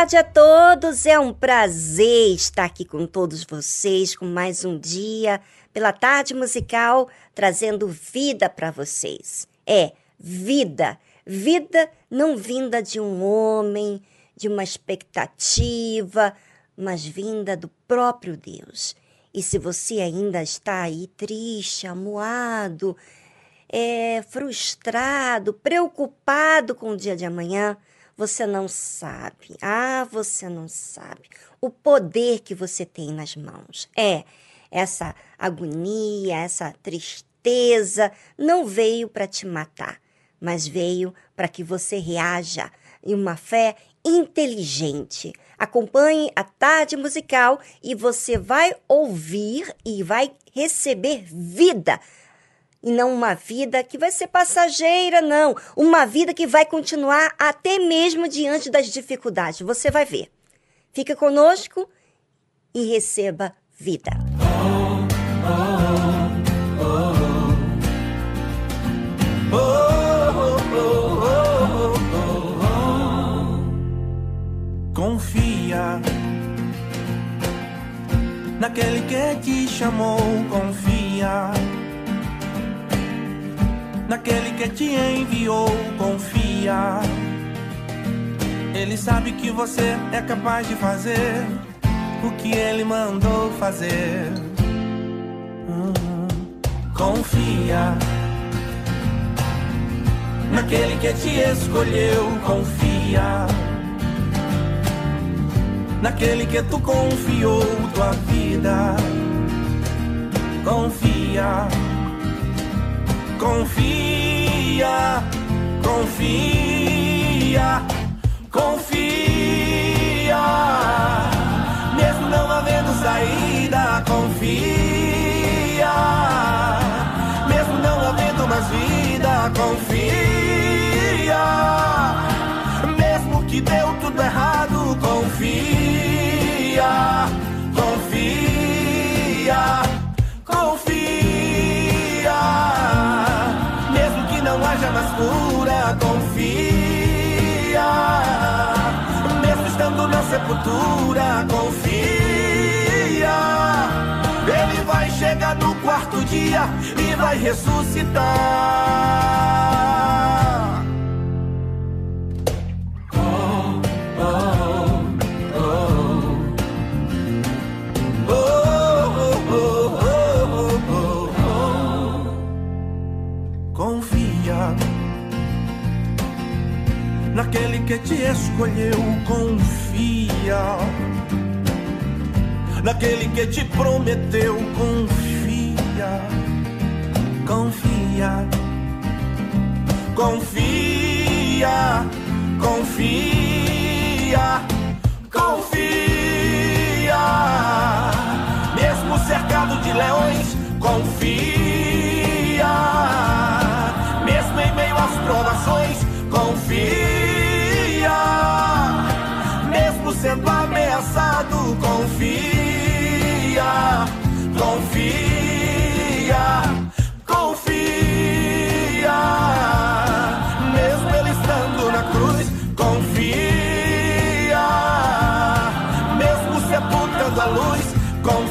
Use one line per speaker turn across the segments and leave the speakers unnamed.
Tarde a todos, é um prazer estar aqui com todos vocês, com mais um dia pela tarde musical, trazendo vida para vocês. É, vida, vida não vinda de um homem, de uma expectativa, mas vinda do próprio Deus. E se você ainda está aí triste, amuado, é, frustrado, preocupado com o dia de amanhã, você não sabe. Ah, você não sabe. O poder que você tem nas mãos. É, essa agonia, essa tristeza não veio para te matar, mas veio para que você reaja em uma fé inteligente. Acompanhe a tarde musical e você vai ouvir e vai receber vida e não uma vida que vai ser passageira, não. Uma vida que vai continuar até mesmo diante das dificuldades. Você vai ver. Fica conosco e receba vida.
Confia naquele que te chamou, confia naquele que te enviou, confia. Ele sabe que você é capaz de fazer o que ele mandou fazer. Uhum. Confia naquele que te escolheu, confia. Naquele que tu confiou tua vida, confia confia, confia, confia. Mesmo não havendo saída, confia. Mesmo não havendo mais vida, confia. Mesmo que deu tudo errado, confia. Mais pura, confia. Mesmo estando na sepultura, confia. Ele vai chegar no quarto dia e vai ressuscitar. Naquele que te escolheu, confia. Naquele que te prometeu, confia. Confia. Confia. Confia. Confia. Mesmo cercado de leões, confia. Mesmo em meio às provações, confia. Sendo ameaçado, confia, confia, confia. Mesmo ele estando na cruz, confia. Mesmo sepultando a luz, confia.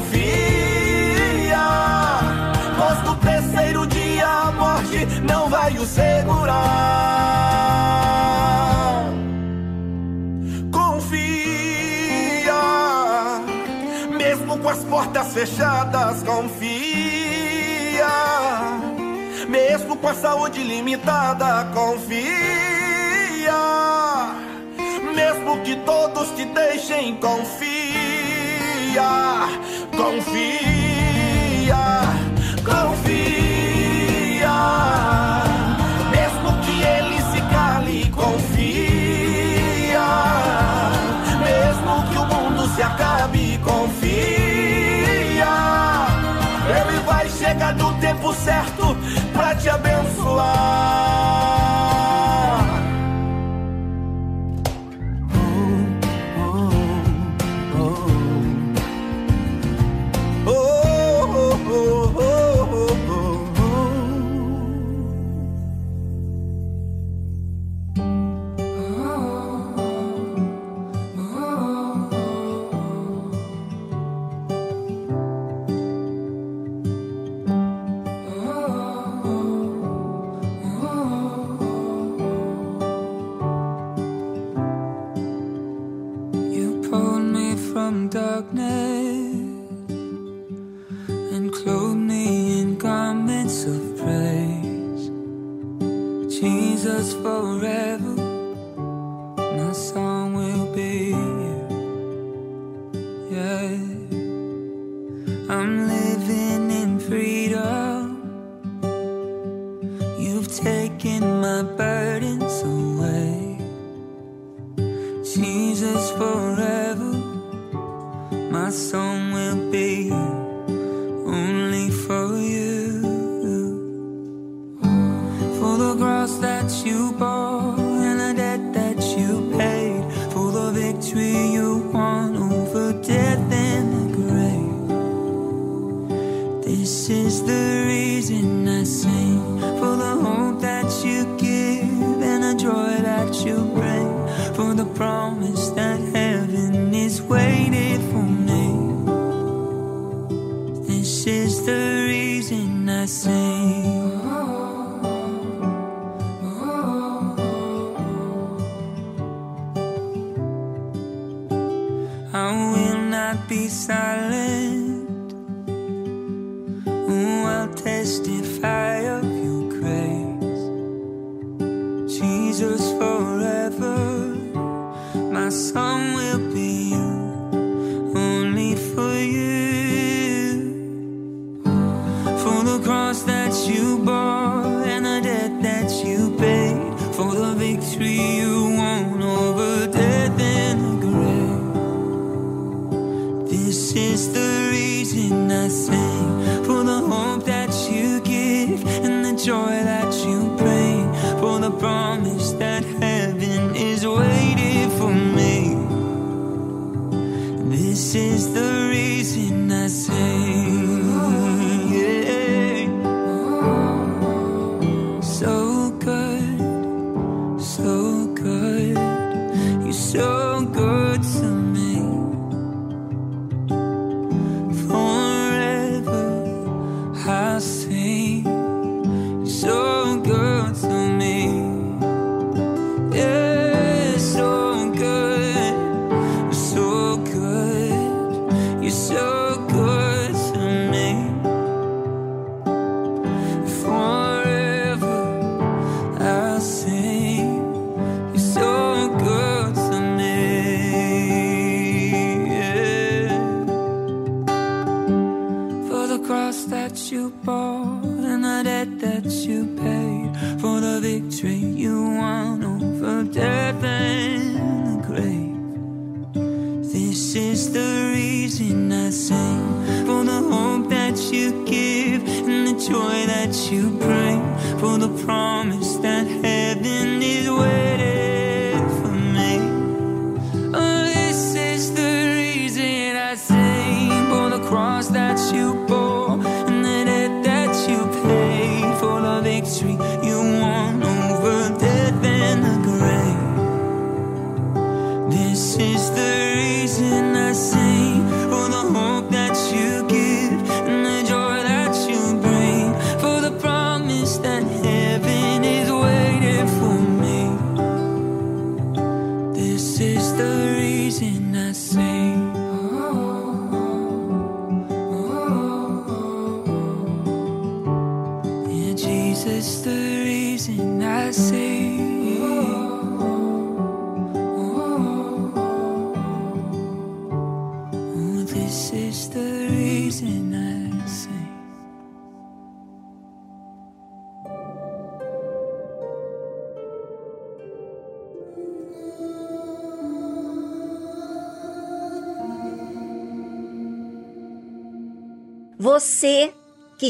Com as portas fechadas, confia. Mesmo com a saúde limitada, confia. Mesmo que todos te deixem, confia. Confia, certo pra te abençoar.
Joy that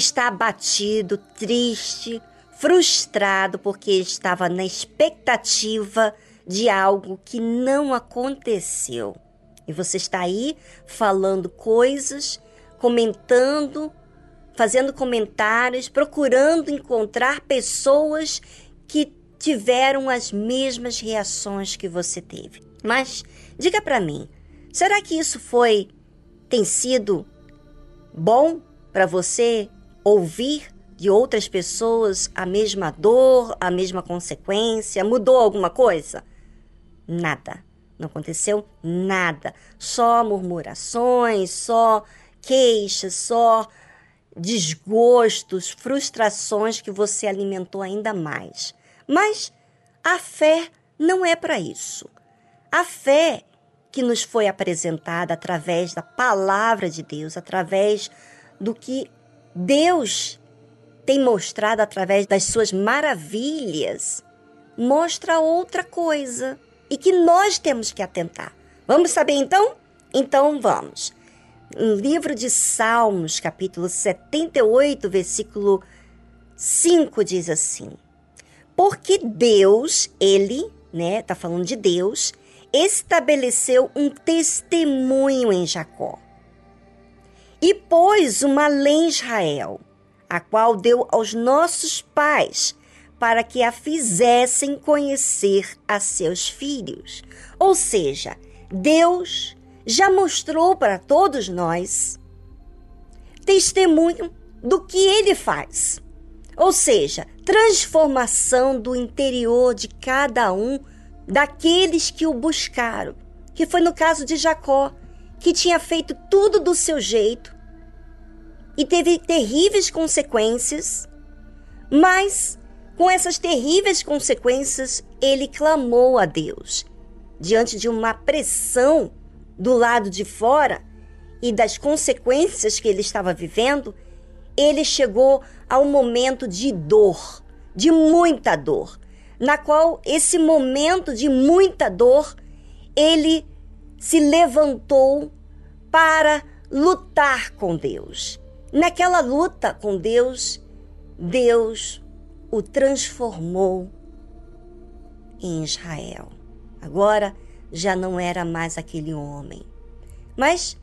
está abatido, triste, frustrado porque estava na expectativa de algo que não aconteceu. E você está aí falando coisas, comentando, fazendo comentários, procurando encontrar pessoas que tiveram as mesmas reações que você teve. Mas diga para mim, será que isso foi tem sido bom para você ouvir de outras pessoas a mesma dor, a mesma consequência? Mudou alguma coisa? Nada. Não aconteceu nada. Só murmurações, só queixas, só desgostos, frustrações que você alimentou ainda mais. Mas a fé não é para isso. A fé que nos foi apresentada através da palavra de Deus, através do que Deus tem mostrado através das suas maravilhas, mostra outra coisa e que nós temos que atentar. Vamos saber então? Então vamos. No livro de Salmos, capítulo 78, versículo 5 diz assim: Porque Deus, ele, né, tá falando de Deus, estabeleceu um testemunho em Jacó e pôs uma lei em Israel, a qual deu aos nossos pais para que a fizessem conhecer a seus filhos. Ou seja, Deus já mostrou para todos nós testemunho do que ele faz. Ou seja, transformação do interior de cada um daqueles que o buscaram, que foi no caso de Jacó, que tinha feito tudo do seu jeito e teve terríveis consequências, mas com essas terríveis consequências ele clamou a Deus. Diante de uma pressão do lado de fora e das consequências que ele estava vivendo, ele chegou ao momento de dor, de muita dor, na qual esse momento de muita dor, ele se levantou para lutar com Deus. Naquela luta com Deus, Deus o transformou em Israel. Agora já não era mais aquele homem. Mas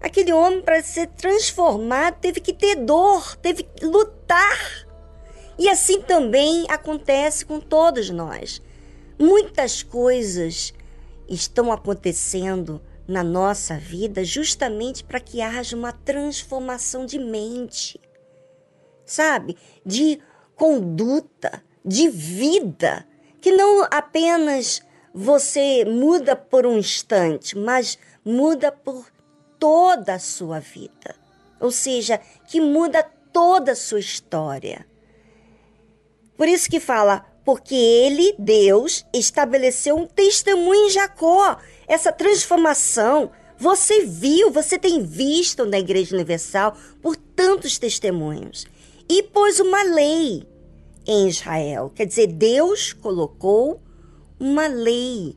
aquele homem, para ser transformado, teve que ter dor, teve que lutar. E assim também acontece com todos nós. Muitas coisas estão acontecendo na nossa vida justamente para que haja uma transformação de mente, sabe? De conduta, de vida, que não apenas você muda por um instante, mas muda por toda a sua vida. Ou seja, que muda toda a sua história. Por isso que fala, porque ele, Deus, estabeleceu um testemunho em Jacó. Essa transformação Você viu, você tem visto na Igreja Universal por tantos testemunhos. E pôs uma lei em Israel. Quer dizer, Deus colocou uma lei,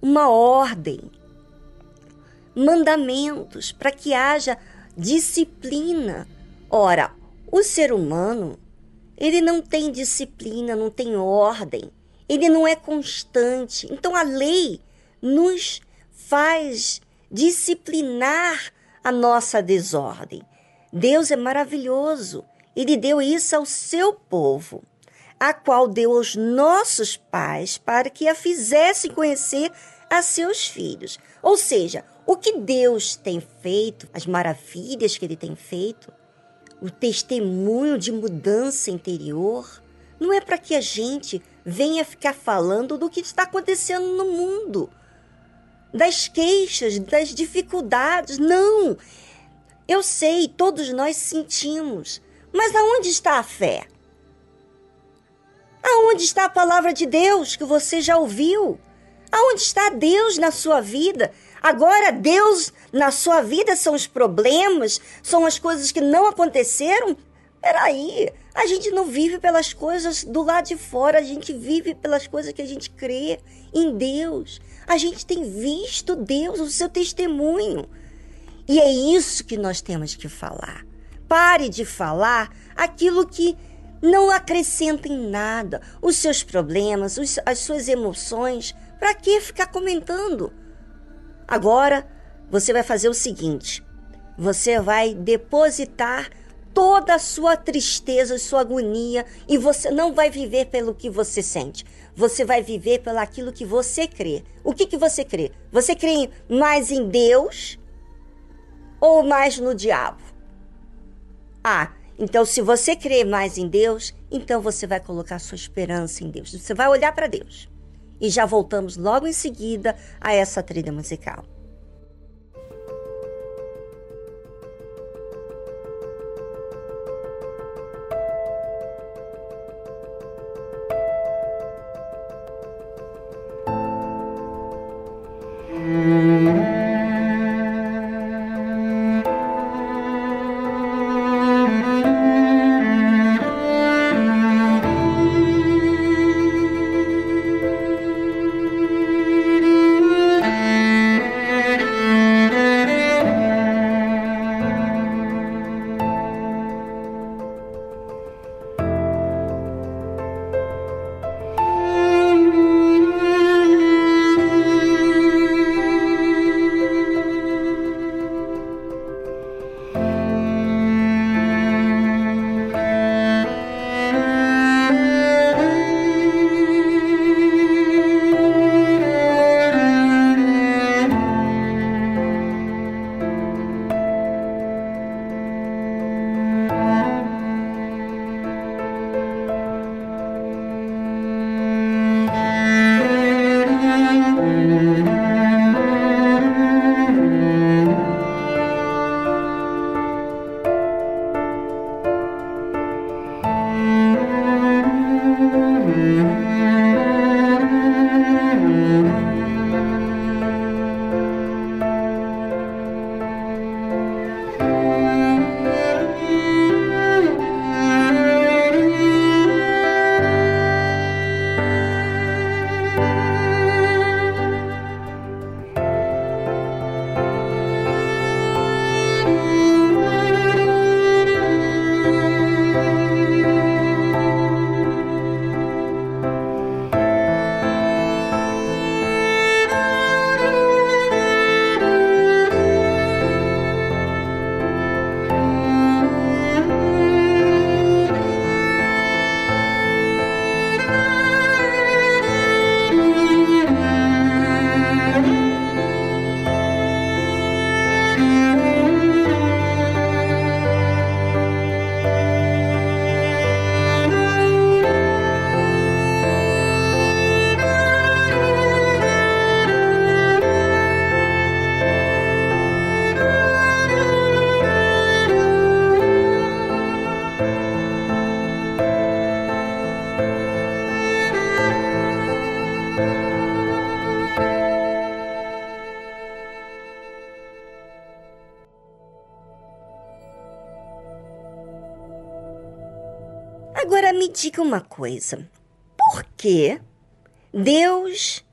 uma ordem, mandamentos para que haja disciplina. Ora, o ser humano, ele não tem disciplina, não tem ordem, ele não é constante. Então a lei nos faz disciplinar a nossa desordem. Deus é maravilhoso. Ele deu isso ao seu povo, a qual deu aos nossos pais para que a fizessem conhecer a seus filhos. Ou seja, o que Deus tem feito, as maravilhas que ele tem feito, o testemunho de mudança interior, não é para que a gente venha ficar falando do que está acontecendo no mundo das queixas, das dificuldades. Não! Eu sei, todos nós sentimos. Mas aonde está a fé? Aonde está a palavra de Deus que você já ouviu? Aonde está Deus na sua vida? Agora, Deus na sua vida são os problemas, são as coisas que não aconteceram? Peraí, a gente não vive pelas coisas do lado de fora, a gente vive pelas coisas que a gente crê em Deus. A gente tem visto Deus, o seu testemunho. E é isso que nós temos que falar. Pare de falar aquilo que não acrescenta em nada. Os seus problemas, os, as suas emoções. Para que ficar comentando? Agora, você vai fazer o seguinte: você vai depositar toda a sua tristeza, sua agonia, e você não vai viver pelo que você sente. Você vai viver pelo aquilo que você crê. O que, que você crê? Você crê mais em Deus ou mais no diabo? Ah, então se você crê mais em Deus, então você vai colocar sua esperança em Deus. Você vai olhar para Deus e já voltamos logo em seguida a essa trilha musical. Uma coisa: por que Deus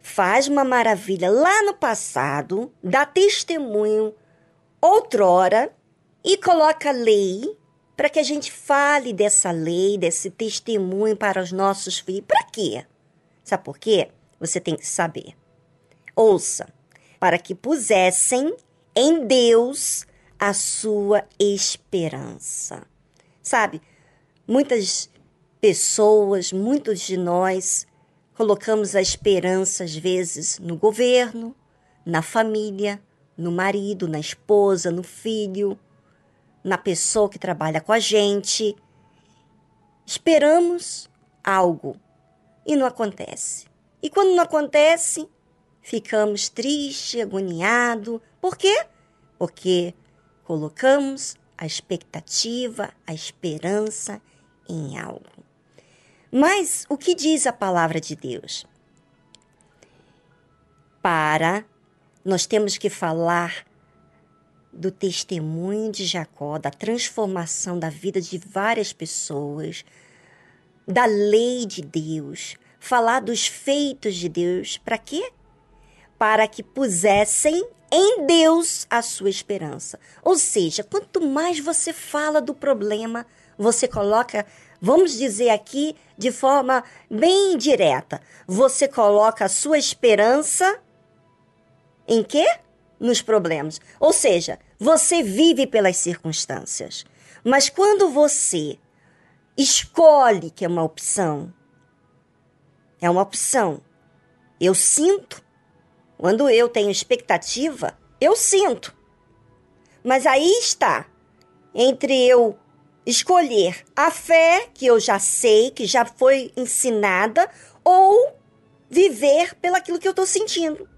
faz uma maravilha lá no passado, dá testemunho outrora e coloca lei para que a gente fale dessa lei, desse testemunho para os nossos filhos? Para quê? Sabe por quê? Você tem que saber. Ouça, para que pusessem em Deus a sua esperança. Sabe, muitas pessoas, muitos de nós, colocamos a esperança, às vezes, no governo, na família, no marido, na esposa, no filho, na pessoa que trabalha com a gente. Esperamos algo e não acontece. E quando não acontece, ficamos tristes, agoniados. Por quê? Porque colocamos a expectativa, a esperança em algo. Mas o que diz a palavra de Deus? Para nós temos que falar do testemunho de Jacó, da transformação da vida de várias pessoas, da lei de Deus, falar dos feitos de Deus. Para quê? Para que pusessem em Deus a sua esperança. Ou seja, quanto mais você fala do problema, você coloca, vamos dizer aqui de forma bem direta, você coloca a sua esperança em quê? Nos problemas. Ou seja, você vive pelas circunstâncias. Mas quando você escolhe que é uma opção, é uma opção. Eu sinto. Quando eu tenho expectativa, eu sinto. Mas aí está entre eu escolher a fé que eu já sei, que já foi ensinada, ou viver pelaquilo que eu estou sentindo.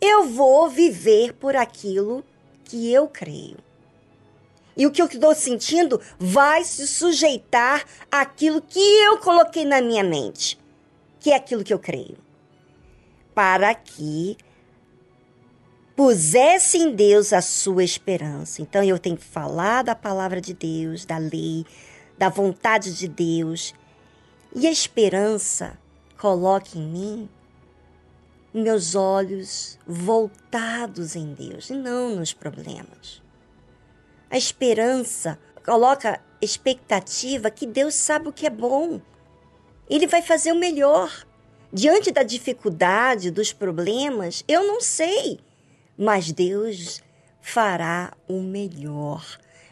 Eu vou viver por aquilo que eu creio. E o que eu estou sentindo vai se sujeitar àquilo que eu coloquei na minha mente que é aquilo que eu creio. Para que pusesse em Deus a sua esperança. Então eu tenho que falar da palavra de Deus, da lei, da vontade de Deus. E a esperança coloque em mim meus olhos voltados em Deus e não nos problemas. A esperança coloca expectativa que Deus sabe o que é bom ele vai fazer o melhor. Diante da dificuldade, dos problemas, eu não sei, mas Deus fará o melhor.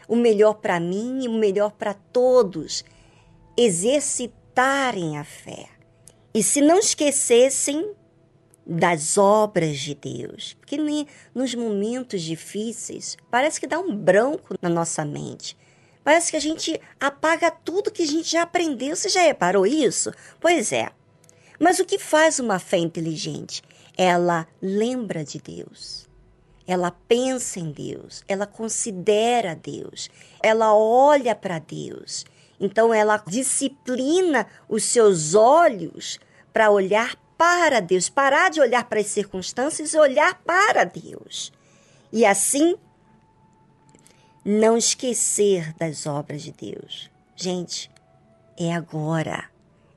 O melhor para mim e o melhor para todos. Exercitarem a fé. E se não esquecessem das obras de Deus, porque nem nos momentos difíceis parece que dá um branco na nossa mente. Parece que a gente apaga tudo que a gente já aprendeu. Você já reparou isso? Pois é. Mas o que faz uma fé inteligente? Ela lembra de Deus. Ela pensa em Deus, ela considera Deus, ela olha para Deus. Então ela disciplina os seus olhos para olhar para Deus, parar de olhar para as circunstâncias e olhar para Deus. E assim não esquecer das obras de Deus. Gente, é agora.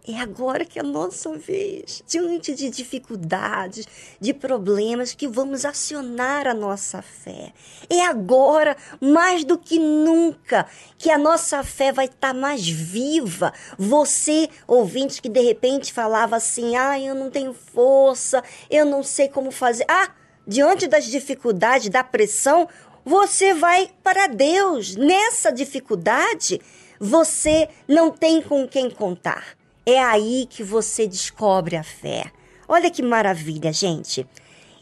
É agora que é a nossa vez, diante de dificuldades, de problemas, que vamos acionar a nossa fé. É agora, mais do que nunca, que a nossa fé vai estar tá mais viva. Você, ouvinte, que de repente falava assim: ah, eu não tenho força, eu não sei como fazer. Ah, diante das dificuldades, da pressão, você vai para Deus. Nessa dificuldade, você não tem com quem contar. É aí que você descobre a fé. Olha que maravilha, gente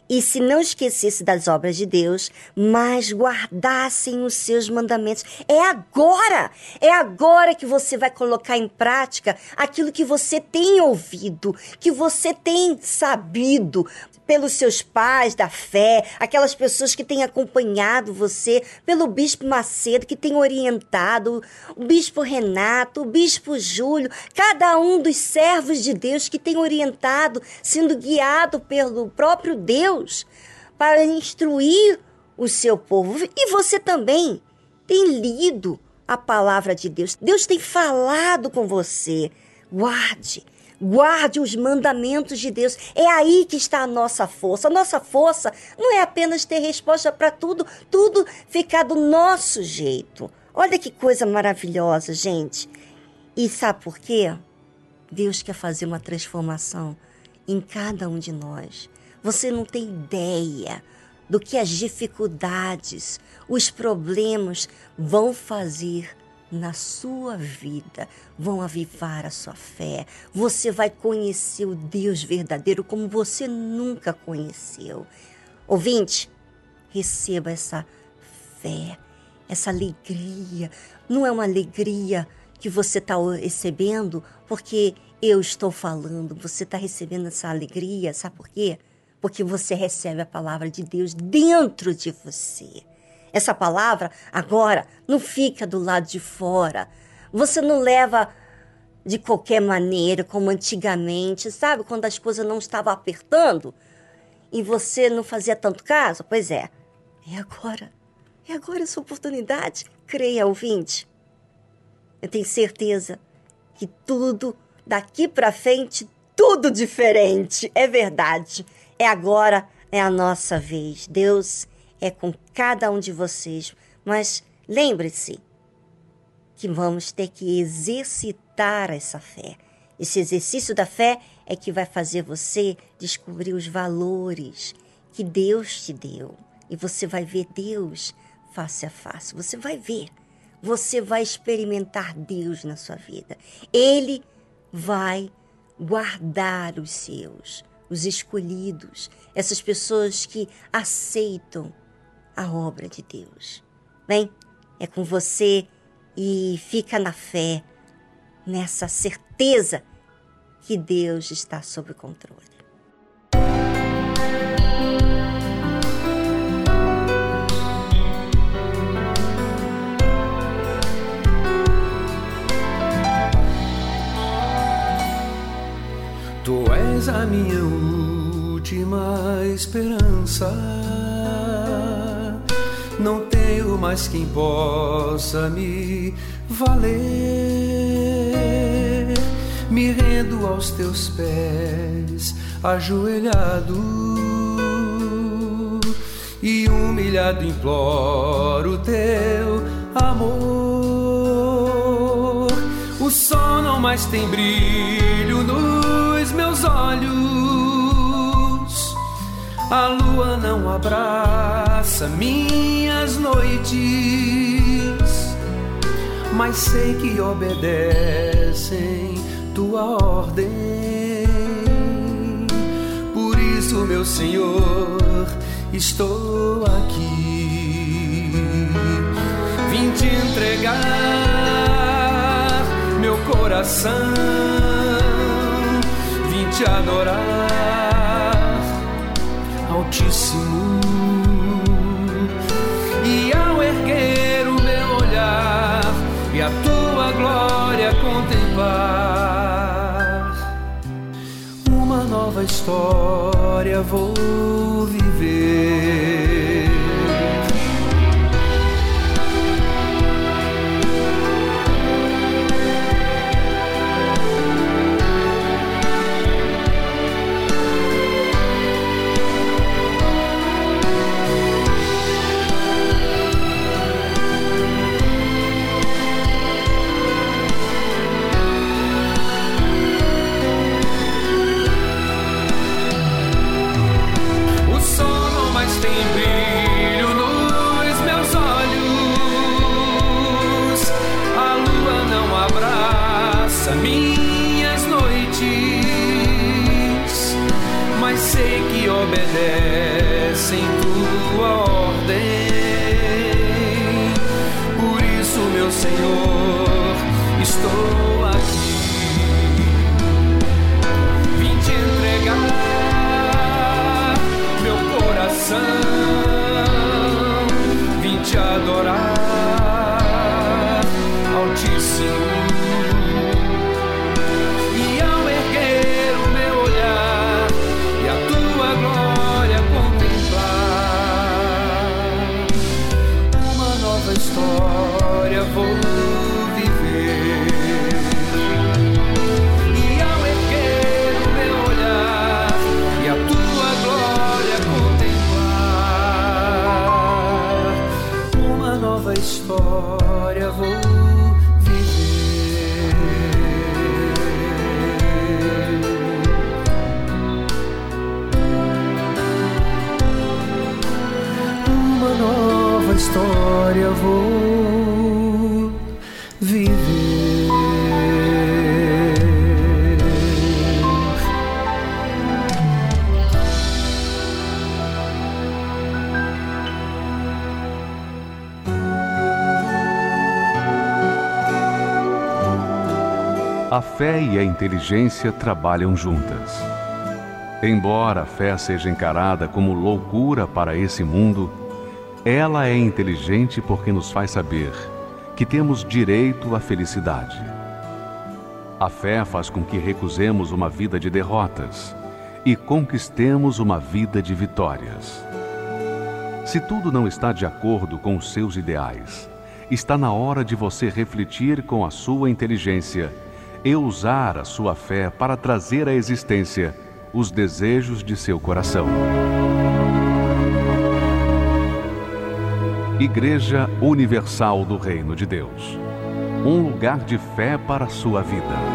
e se não esquecesse das obras de Deus, mas guardassem os seus mandamentos. É agora! É agora que você vai colocar em prática aquilo que você tem ouvido, que você tem sabido pelos seus pais da fé, aquelas pessoas que têm acompanhado você, pelo bispo Macedo que tem orientado, o bispo Renato, o bispo Júlio, cada um dos servos de Deus que tem orientado, sendo guiado pelo próprio Deus Deus para instruir o seu povo. E você também tem lido a palavra de Deus. Deus tem falado com você. Guarde. Guarde os mandamentos de Deus. É aí que está a nossa força. A nossa força não é apenas ter resposta para tudo, tudo ficar do nosso jeito. Olha que coisa maravilhosa, gente. E sabe por quê? Deus quer fazer uma transformação em cada um de nós. Você não tem ideia do que as dificuldades, os problemas vão fazer na sua vida, vão avivar a sua fé. Você vai conhecer o Deus verdadeiro como você nunca conheceu. Ouvinte, receba essa fé, essa alegria. Não é uma alegria que você está recebendo porque eu estou falando, você está recebendo essa alegria, sabe por quê? Porque você recebe a palavra de Deus dentro de você. Essa palavra agora não fica do lado de fora. Você não leva de qualquer maneira, como antigamente, sabe? Quando as coisas não estavam apertando e você não fazia tanto caso? Pois é. É agora. É agora essa oportunidade. Creia, ouvinte. Eu tenho certeza que tudo daqui para frente, tudo diferente. É verdade. É agora, é a nossa vez. Deus é com cada um de vocês. Mas lembre-se que vamos ter que exercitar essa fé. Esse exercício da fé é que vai fazer você descobrir os valores que Deus te deu. E você vai ver Deus face a face. Você vai ver. Você vai experimentar Deus na sua vida. Ele vai guardar os seus os escolhidos, essas pessoas que aceitam a obra de Deus. Bem, é com você e fica na fé, nessa certeza que Deus está sob controle.
És a minha última esperança. Não tenho mais quem possa me valer. Me rendo aos teus pés, ajoelhado e humilhado imploro teu amor. O sol não mais tem brilho no meus olhos. A lua não abraça minhas noites, mas sei que obedecem tua ordem. Por isso, meu Senhor, estou aqui. Vim te entregar meu coração te adorar, Altíssimo. E ao erguer o meu olhar e a tua glória contemplar, uma nova história vou viver. Obedecem tua ordem. Por isso, meu Senhor, estou viver.
A fé e a inteligência trabalham juntas. Embora a fé seja encarada como loucura para esse mundo, ela é inteligente porque nos faz saber que temos direito à felicidade. A fé faz com que recusemos uma vida de derrotas e conquistemos uma vida de vitórias. Se tudo não está de acordo com os seus ideais, está na hora de você refletir com a sua inteligência e usar a sua fé para trazer à existência os desejos de seu coração. Igreja Universal do Reino de Deus um lugar de fé para a sua vida.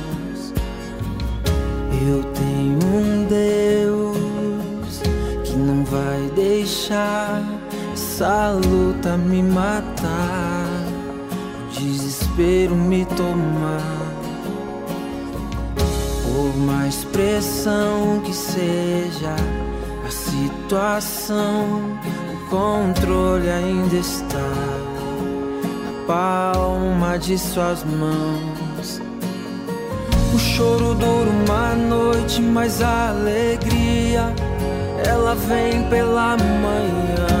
essa luta me matar, o desespero me tomar. Por mais pressão que seja situação, o controle ainda está na palma de suas mãos. O choro dura uma noite, mas a alegria ela vem pela manhã.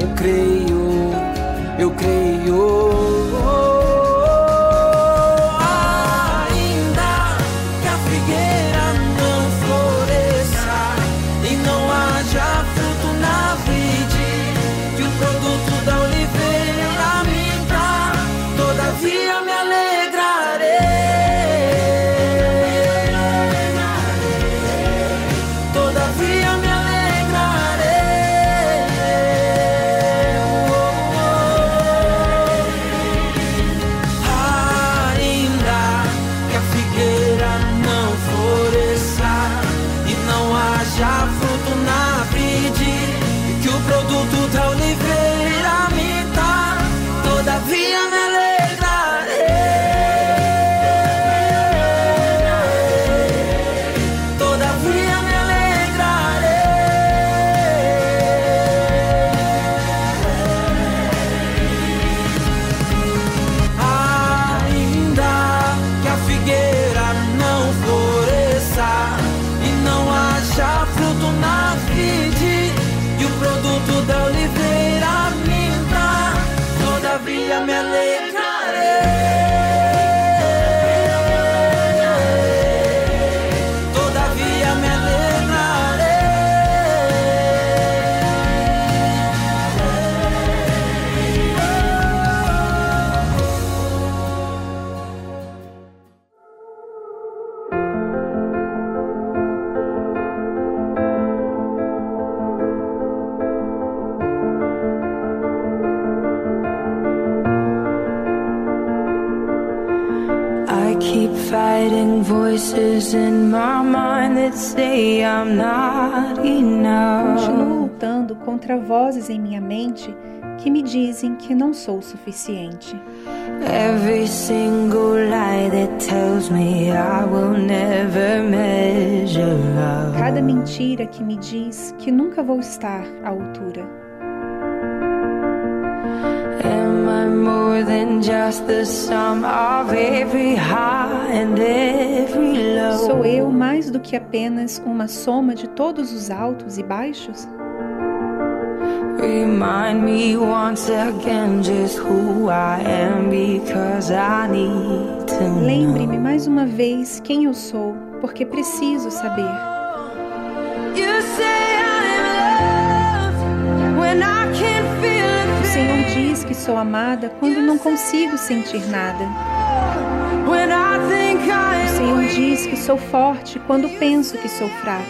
Eu creio, eu creio.
Continuo lutando contra vozes em minha mente que me dizem que não sou suficiente.
Every single lie that tells me I will never measure up.
Cada mentira que me diz que nunca vou estar à altura.
More than just the sum of every high and every low?
Sou eu mais do que apenas uma soma de todos os altos e baixos?
Remind me once again just who I am because I need to know.
Lembre-me mais uma vez quem eu sou, porque preciso saber.
You say
Senhor diz que sou amada quando não consigo sentir nada. O Senhor diz que sou forte quando penso que sou fraca.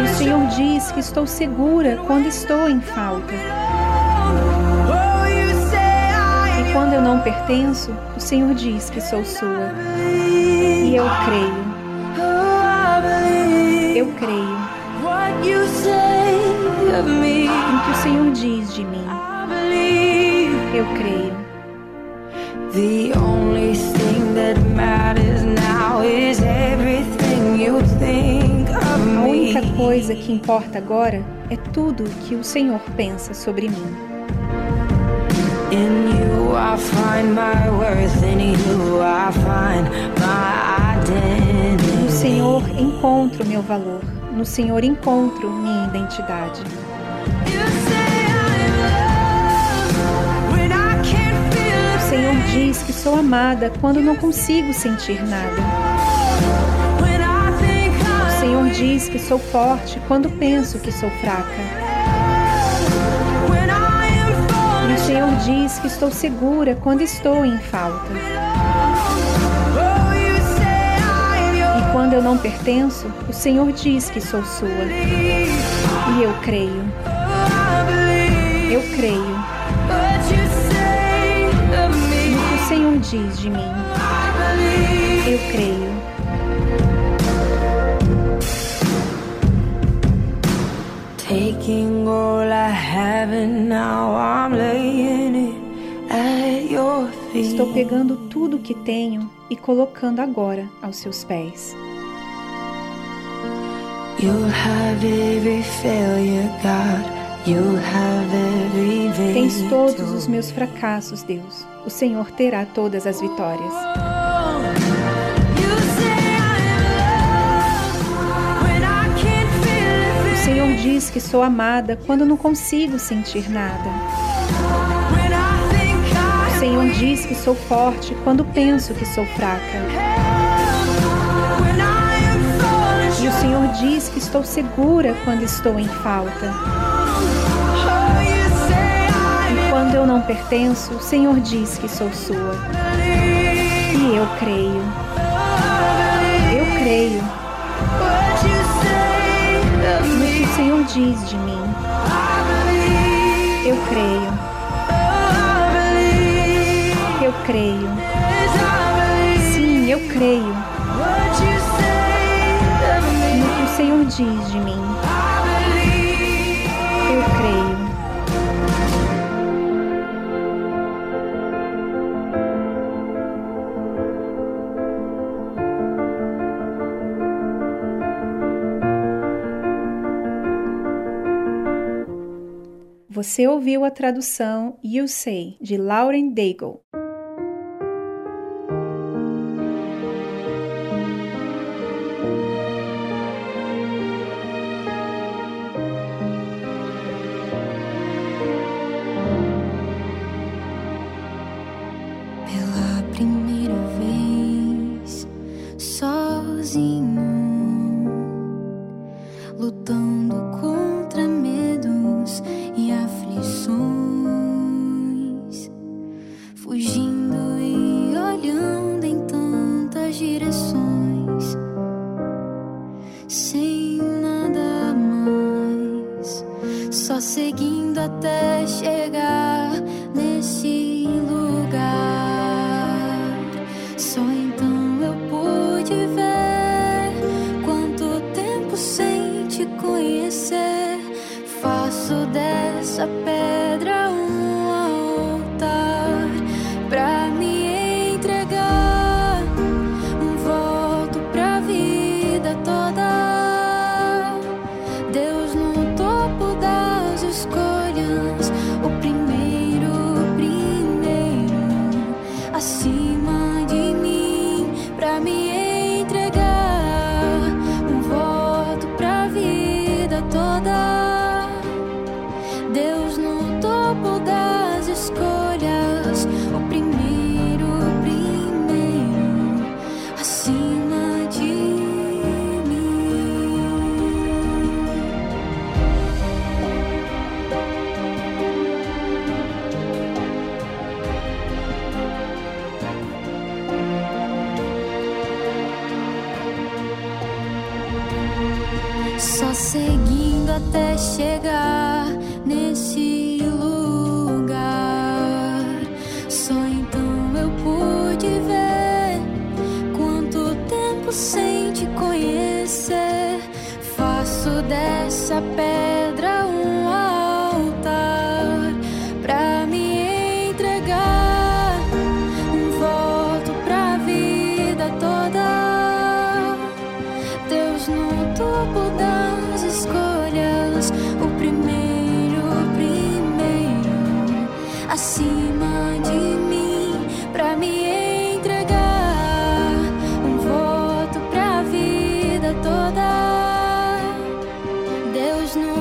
E o Senhor diz que estou segura quando estou em falta.
Oh, say
quando eu não pertenço, o Senhor diz que sou sua. E eu creio. Eu creio em que o Senhor diz de mim. Eu creio. The only thing that matters now is everything you think of me. A única coisa que importa agora é tudo o que o Senhor pensa sobre mim. In you I find my worth, in you I find my identity. No Senhor encontro meu valor, no Senhor encontro minha identidade. Diz que sou amada quando não consigo sentir nada. O Senhor diz que sou forte quando penso que sou fraca. E o Senhor diz que estou segura quando estou em falta. E quando eu não pertenço, o Senhor diz que sou sua. E eu creio. Eu creio. Senhor diz de mim. Eu creio. Taking all I have and now I'm laying it at your feet. Estou pegando tudo que tenho e colocando agora aos seus pés. You'll have every failure, God. Tens todos os meus fracassos, Deus. O Senhor terá todas as vitórias. O Senhor diz que sou amada quando não consigo sentir nada. O Senhor diz que sou forte quando penso que sou fraca. E o Senhor diz que estou segura quando estou em falta. Eu não pertenço, o Senhor diz que sou sua. E eu creio. Eu creio. No que o Senhor diz de mim. Eu creio. Eu creio. Sim, eu creio. No que o Senhor diz de mim. Você ouviu a tradução You Say, de Lauren Daigle.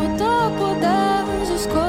No topo das escolhas,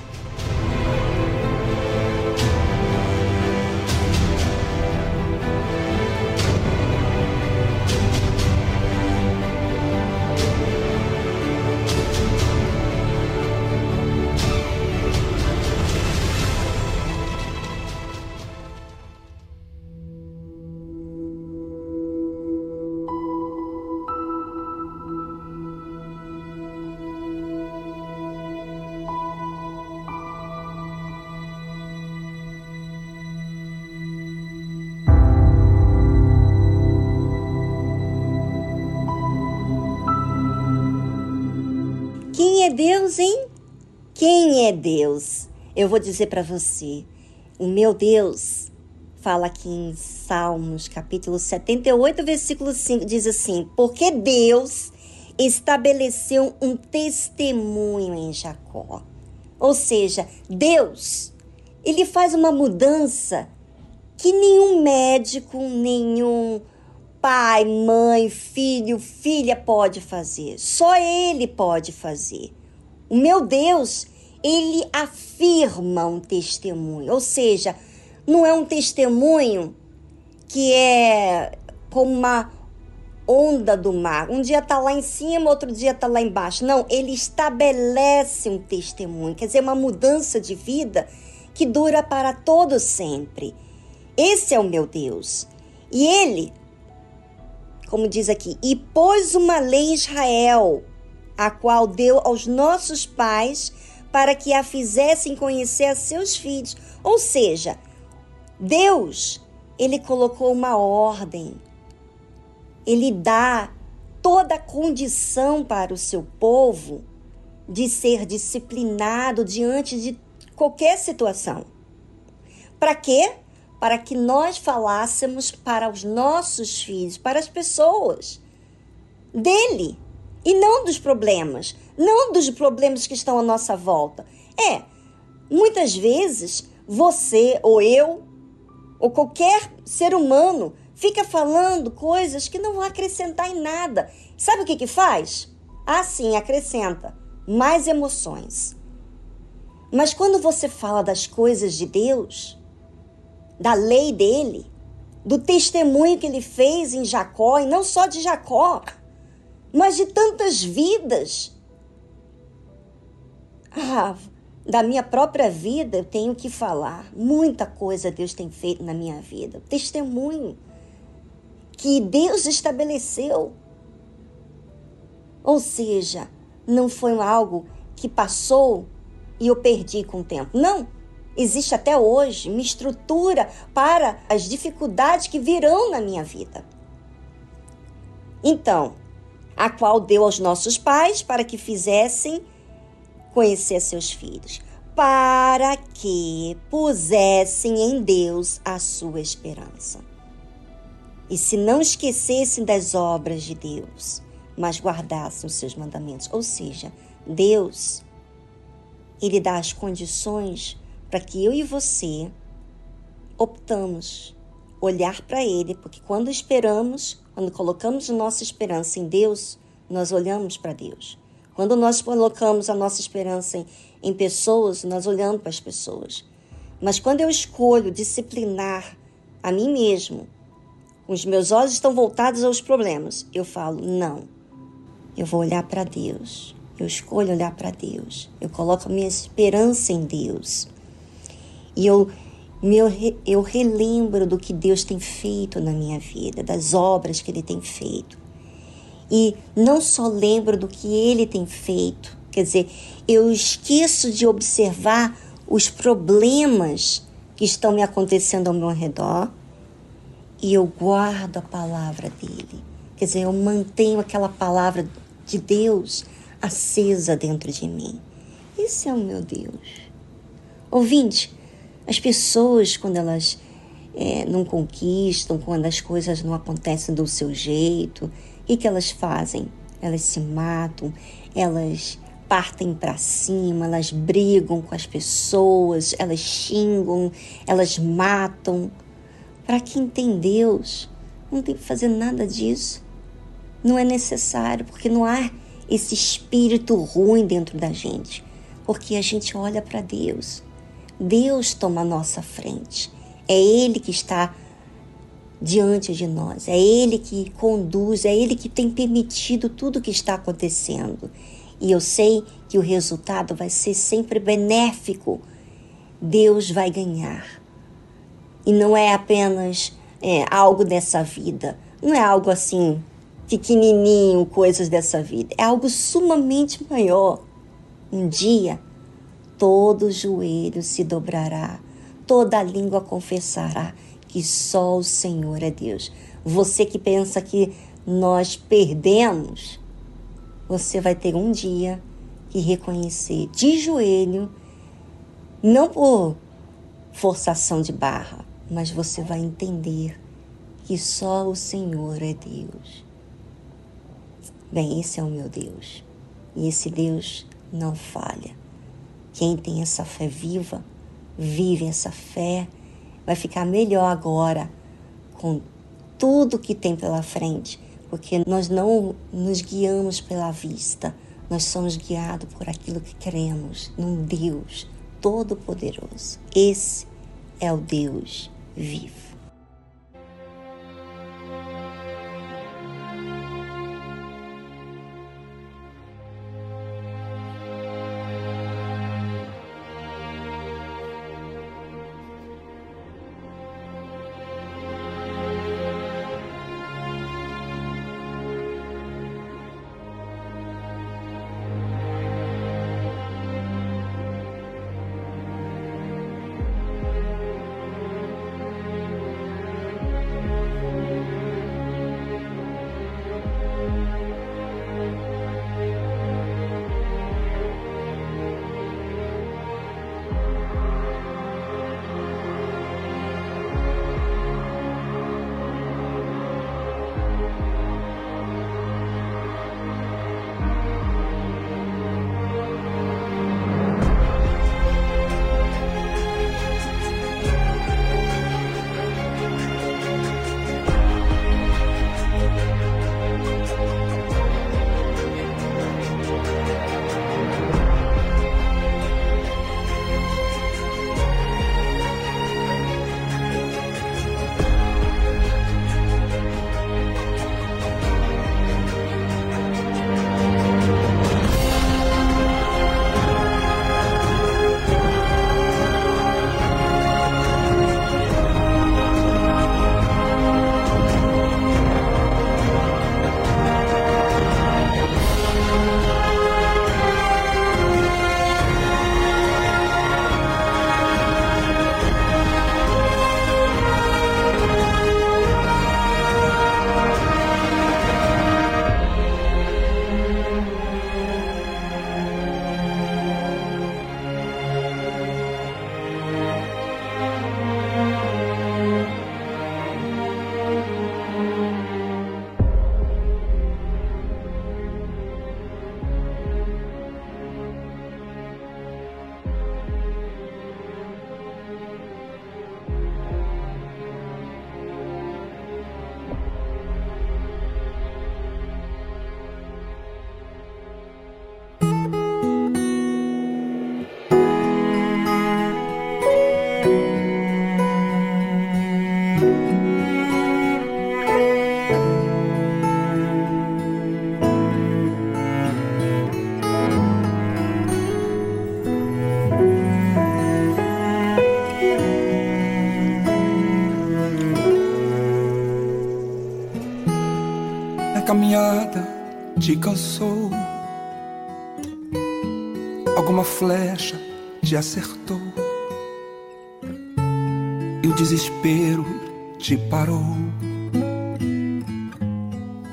Deus, hein? Quem é Deus? Eu vou dizer para você. O meu Deus fala aqui em Salmos, capítulo 78, versículo 5, diz assim: Porque Deus estabeleceu um testemunho em Jacó. Ou seja, Deus, ele faz uma mudança que nenhum médico, nenhum pai, mãe, filho, filha pode fazer. Só ele pode fazer. O meu Deus, ele afirma um testemunho, ou seja, não é um testemunho que é como uma onda do mar. Um dia está lá em cima, outro dia está lá embaixo. Não, ele estabelece um testemunho, quer dizer, uma mudança de vida que dura para todo sempre. Esse é o meu Deus. E ele, como diz aqui, e pôs uma lei em Israel, a qual deu aos nossos pais para que a fizessem conhecer a seus filhos. Ou seja, Deus, ele colocou uma ordem. Ele dá toda a condição para o seu povo de ser disciplinado diante de qualquer situação. Para quê? Para que nós falássemos para os nossos filhos, para as pessoas dele e não dos problemas, não dos problemas que estão à nossa volta. É, muitas vezes você ou eu ou qualquer ser humano fica falando coisas que não vão acrescentar em nada. Sabe o que que faz? Ah, sim, acrescenta mais emoções. Mas quando você fala das coisas de Deus, da lei dele, do testemunho que ele fez em Jacó, e não só de Jacó, mas de tantas vidas. Ah, da minha própria vida, eu tenho que falar. Muita coisa Deus tem feito na minha vida. Testemunho que Deus estabeleceu. Ou seja, não foi algo que passou e eu perdi com o tempo. Não. Existe até hoje uma estrutura para as dificuldades que virão na minha vida. Então, a qual deu aos nossos pais para que fizessem conhecer seus filhos, para que pusessem em Deus a sua esperança. E se não esquecessem das obras de Deus, mas guardassem os seus mandamentos. Ou seja, Deus, Ele dá as condições para que eu e você optamos olhar para Ele, porque quando esperamos, quando colocamos nossa esperança em Deus, nós olhamos para Deus. Quando nós colocamos a nossa esperança em, em pessoas, nós olhamos para as pessoas. Mas quando eu escolho disciplinar a mim mesmo, os meus olhos estão voltados aos problemas, eu falo: não, eu vou olhar para Deus. Eu escolho olhar para Deus. Eu coloco a minha esperança em Deus. E eu, meu, eu relembro do que Deus tem feito na minha vida, das obras que Ele tem feito e não só lembro do que ele tem feito, quer dizer, eu esqueço de observar os problemas que estão me acontecendo ao meu redor e eu guardo a palavra dele. Quer dizer, eu mantenho aquela palavra de Deus acesa dentro de mim. Esse é o meu Deus. Ouvinte, as pessoas, quando elas é, não conquistam, quando as coisas não acontecem do seu jeito, que, que elas fazem? Elas se matam, elas partem para cima, elas brigam com as pessoas, elas xingam, elas matam. Para quem tem Deus, não tem que fazer nada disso. Não é necessário, porque não há esse espírito ruim dentro da gente. Porque a gente olha para Deus. Deus toma a nossa frente. É Ele que está diante de nós. É Ele que conduz, é Ele que tem permitido tudo o que está acontecendo. E eu sei que o resultado vai ser sempre benéfico. Deus vai ganhar. E não é apenas é, algo dessa vida, não é algo assim pequenininho, coisas dessa vida. É algo sumamente maior. Um dia, todo joelho se dobrará, toda língua confessará que só o Senhor é Deus. Você que pensa que nós perdemos, você vai ter um dia que reconhecer de joelho, não por forçação de barra, mas você vai entender que só o Senhor é Deus. Bem, esse é o meu Deus. E esse Deus não falha. Quem tem essa fé viva, vive essa fé, vai ficar melhor agora com tudo que tem pela frente, porque nós não nos guiamos pela vista, nós somos guiados por aquilo que queremos, num Deus todo-poderoso. Esse é o Deus vivo.
Caminhada te cansou, alguma flecha te acertou e o desespero te parou.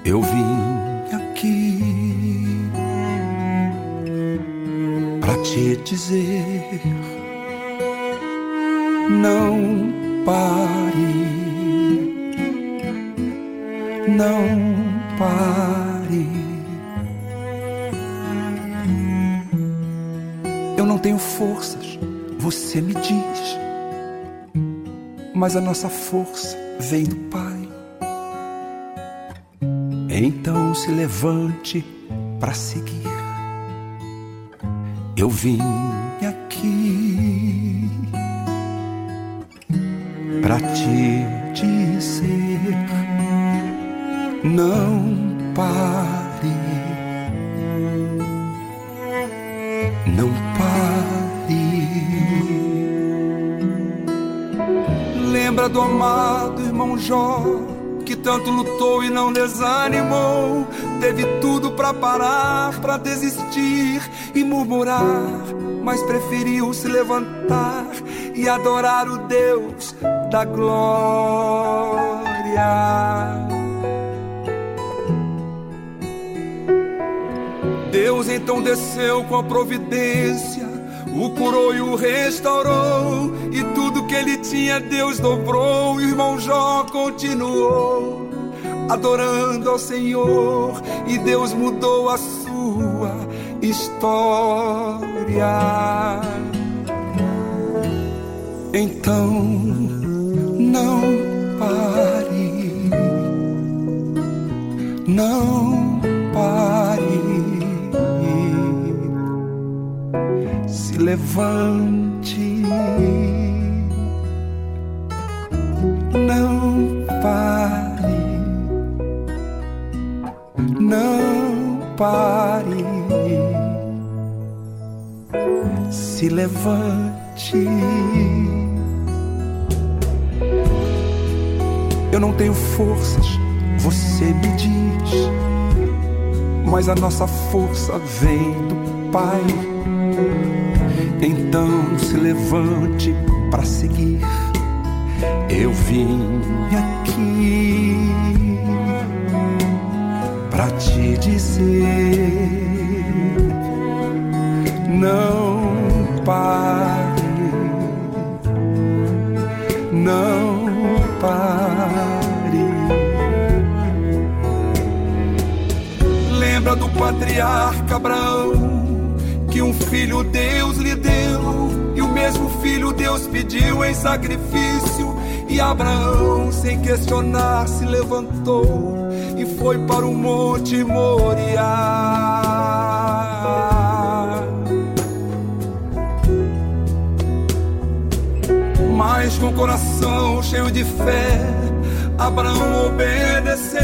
Eu vim aqui para te dizer: não tenho forças, você me diz. Mas a nossa força vem do Pai. Então se levante para seguir. Eu vim aqui para te dizer não pare, Do amado irmão Jó, que tanto lutou e não desanimou. Teve tudo para parar, para desistir e murmurar, mas preferiu se levantar e adorar o Deus da glória. Deus então desceu com a providência, o curou e o restaurou, que ele tinha Deus dobrou. O irmão Jó continuou adorando ao Senhor, e Deus mudou a sua história. Então, não pare, não pare, se levante, não pare, não pare, se levante. Eu não tenho forças, você me diz. Mas a nossa força vem do Pai. Então se levante para seguir. Eu vim aqui para te dizer: não pare, não pare. Lembra do patriarca Abraão, que um filho Deus lhe deu, e o mesmo filho Deus pediu em sacrifício. E Abraão, sem questionar, se levantou e foi para o Monte Moriá. Mas com o coração cheio de fé, Abraão obedeceu.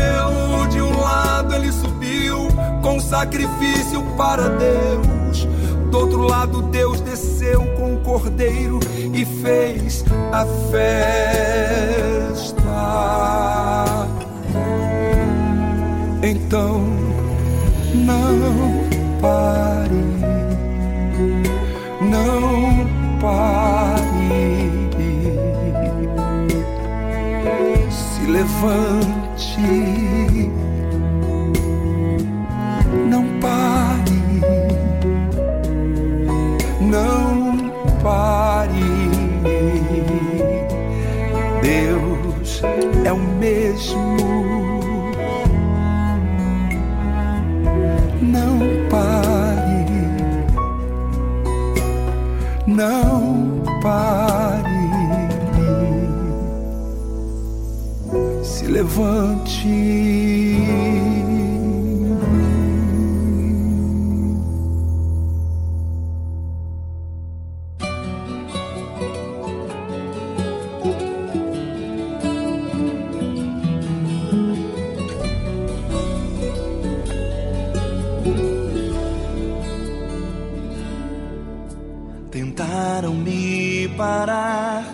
De um lado ele subiu com sacrifício para Deus. Do outro lado, Deus desceu com o cordeiro e fez a festa. Então, não pare, não pare. Se levante, não pare, não pare. Deus é o mesmo.
Tentaram me parar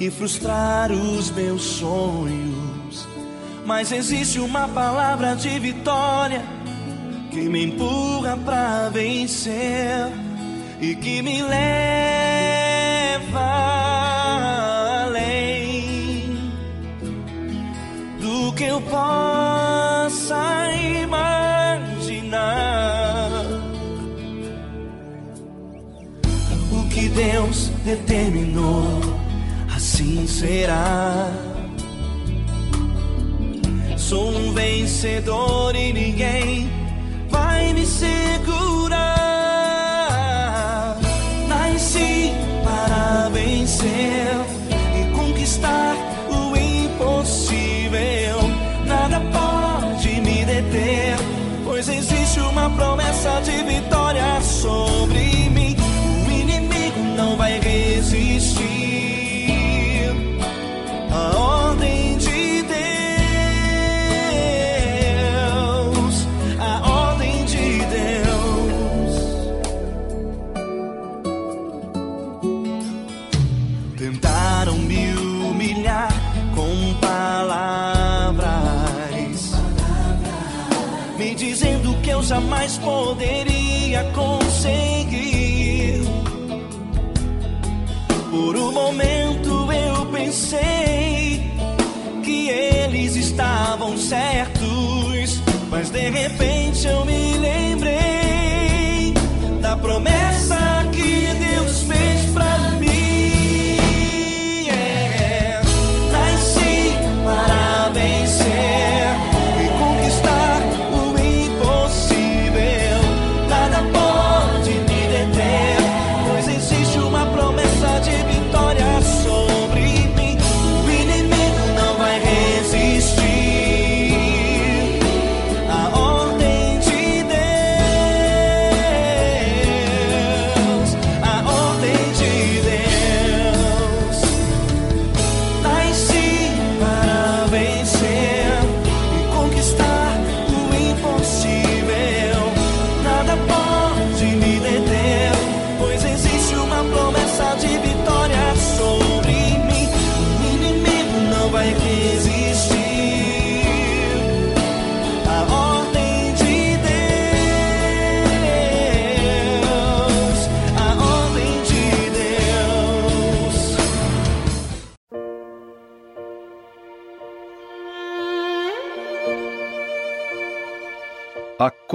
e frustrar os meus sonhos. Mas existe uma palavra de vitória que me empurra pra vencer e que me leva além do que eu possa imaginar. O que Deus determinou, assim será. Vencedor e ninguém vai me segurar. Nasci para vencer e conquistar o impossível. Nada pode me deter, pois existe uma promessa de vitória sobre mim. O inimigo não vai resistir. Jamais poderia conseguir. Por um momento eu pensei que eles estavam certos, mas de repente eu me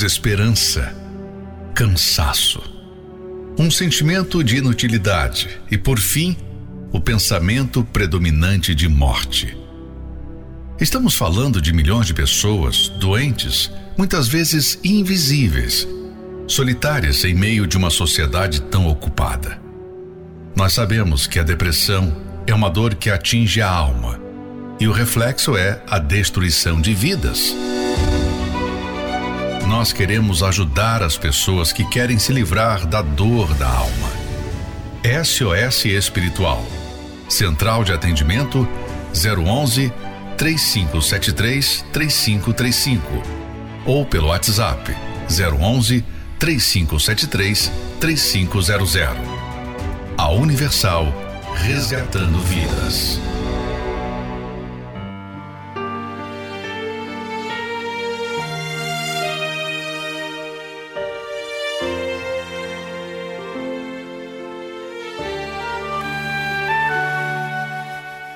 Desesperança, cansaço, um sentimento de inutilidade e, por fim, o pensamento predominante de morte. Estamos falando de milhões de pessoas doentes, muitas vezes invisíveis, solitárias em meio de uma sociedade tão ocupada. Nós sabemos que a depressão é uma dor que atinge a alma e o reflexo é a destruição de vidas nós queremos ajudar as pessoas que querem se livrar da dor da alma. SOS Espiritual. Central de Atendimento 011 3573 3535 ou pelo WhatsApp 011 3573 3500. A Universal resgatando vidas.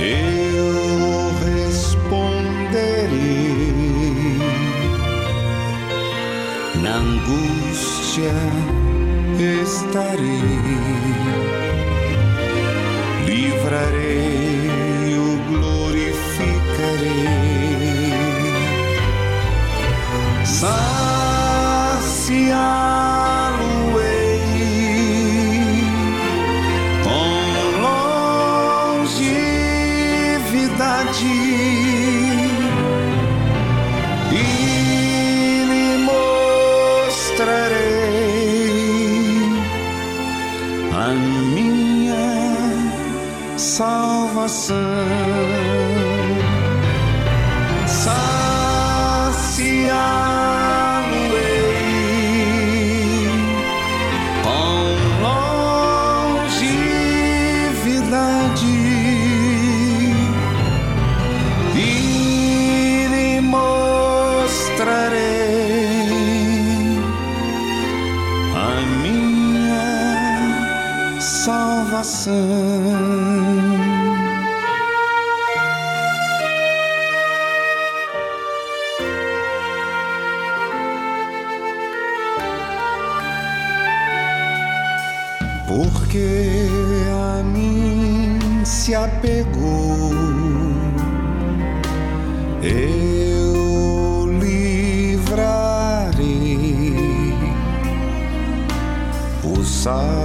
Eu responderei. Na angústia estarei, livrarei, o glorificarei, saciá-lo-ei salvação. Saciá-lo-ei com longevidade e lhe mostrarei a minha salvação. O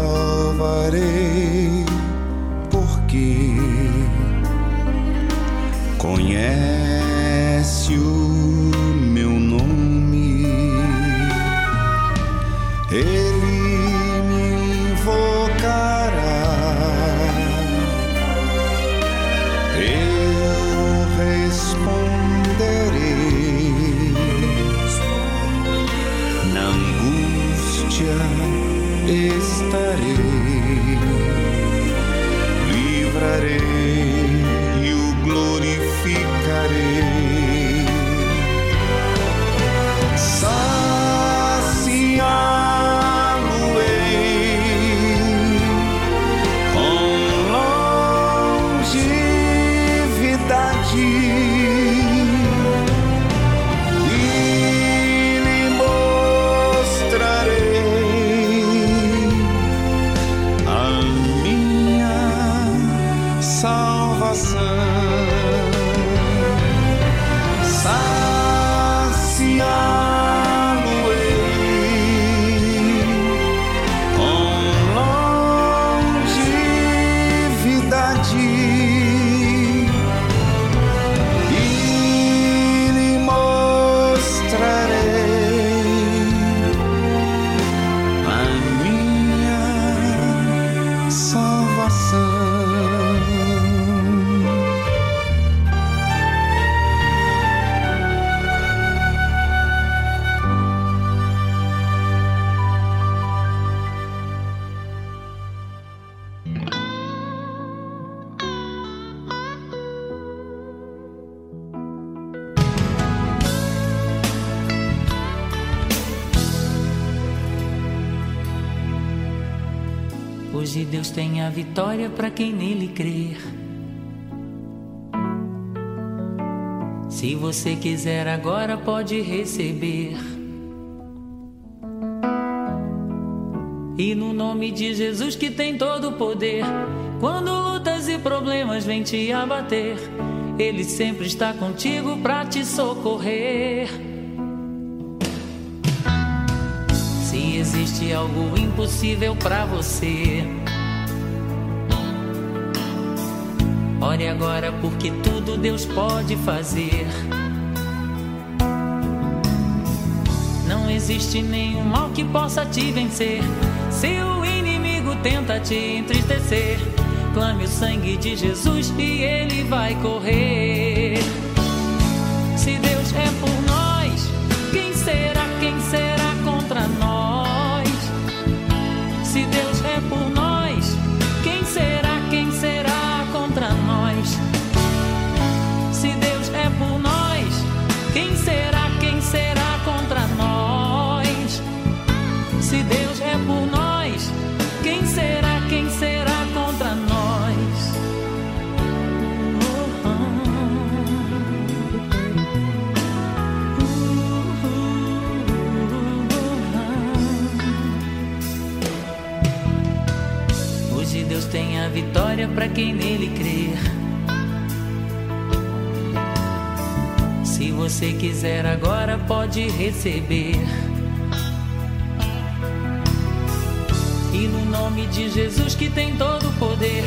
tem a vitória para quem nele crer. Se você quiser agora pode receber. E no nome de Jesus que tem todo o poder, quando lutas e problemas vêm te abater, ele sempre está contigo para te socorrer. Se existe algo impossível para você, ore agora porque tudo Deus pode fazer. Não existe nenhum mal que possa te vencer. Se o inimigo tenta te entristecer, clame o sangue de Jesus e ele vai correr. Se Deus é por para quem nele crer. Se você quiser agora, pode receber. E no nome de Jesus que tem todo o poder,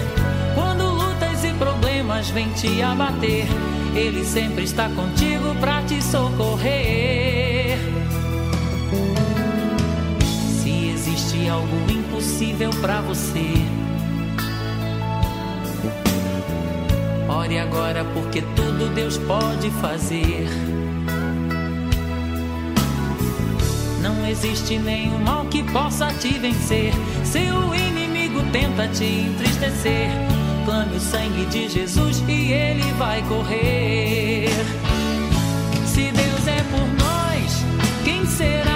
quando lutas e problemas vêm te abater, Ele sempre está contigo para te socorrer. Se existe algo impossível para você, ore agora porque tudo Deus pode fazer. Não existe nenhum mal que possa te vencer. Se o inimigo tenta te entristecer, clame o sangue de Jesus e ele vai correr. Se Deus é por nós, quem será, quem será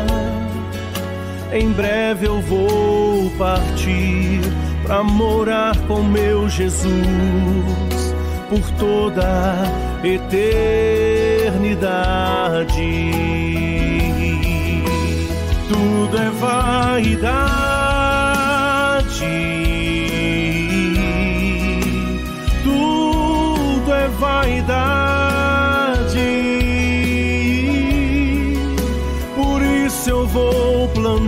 Em breve eu vou partir para morar com meu Jesus por toda eternidade. Tudo é vaidade. Tudo é vaidade. Por isso eu vou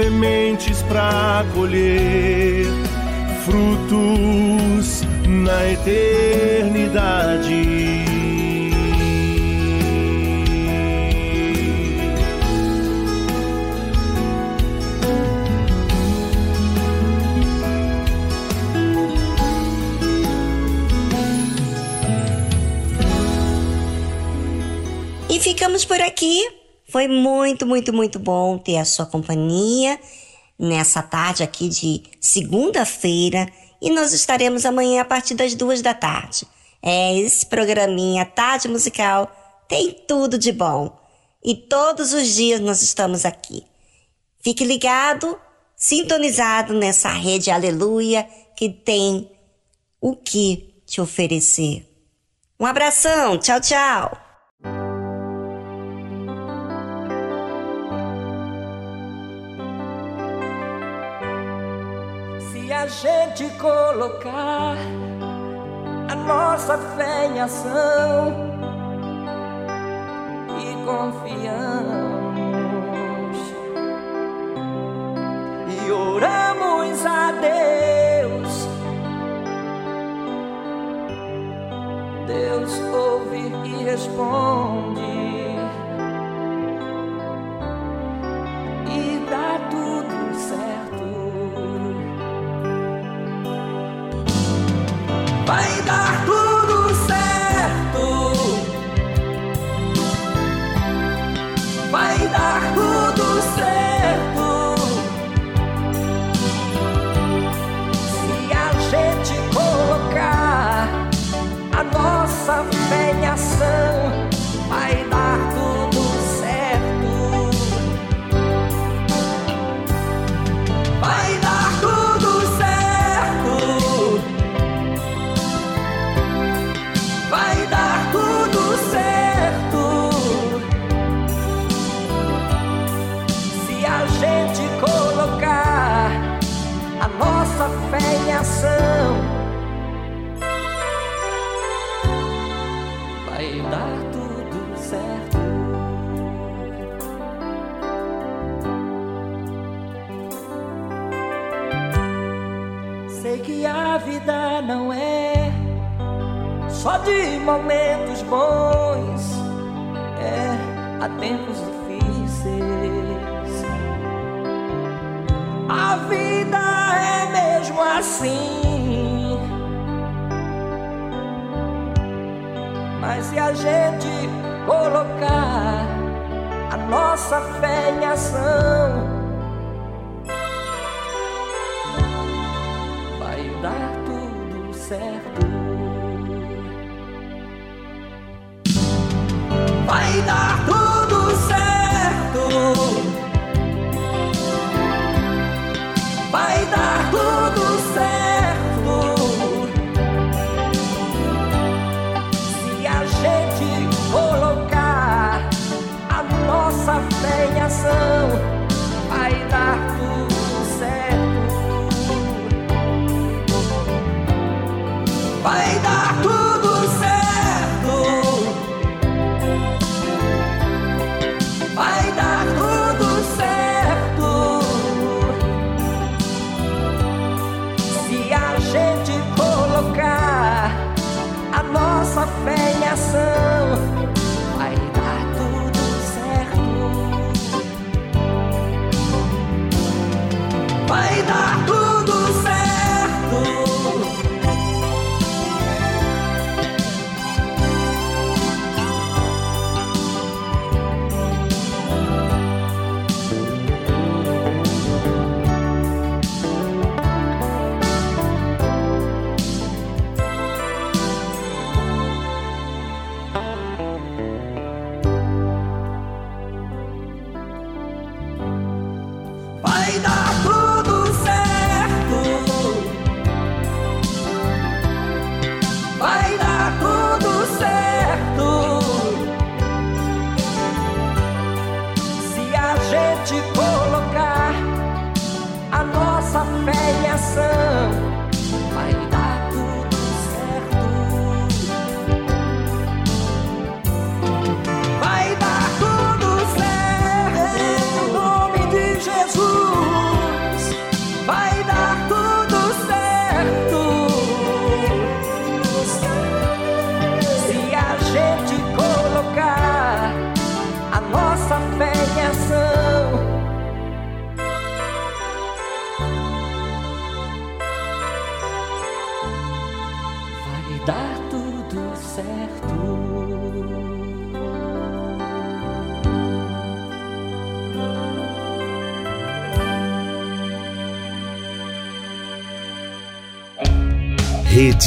sementes para colher frutos na eternidade.
E ficamos por aqui. Foi muito, muito, muito bom ter a sua companhia nessa tarde aqui de segunda-feira e nós estaremos amanhã a partir das duas da tarde. É esse programinha Tarde Musical tem tudo de bom e todos os dias nós estamos aqui. Fique ligado, sintonizado nessa rede Aleluia que tem o que te oferecer. Um abração, tchau, tchau.
Gente colocar a nossa fé em ação e confiamos e oramos a Deus. Deus ouve e responde. E dá tudo certo. 白大褂。Só de momentos bons, é há tempos difíceis. A vida é mesmo assim. Mas se a gente colocar a nossa fé em ação, Vai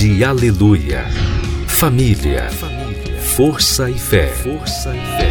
Rede Aleluia. Família, Família. força e fé. Força e fé.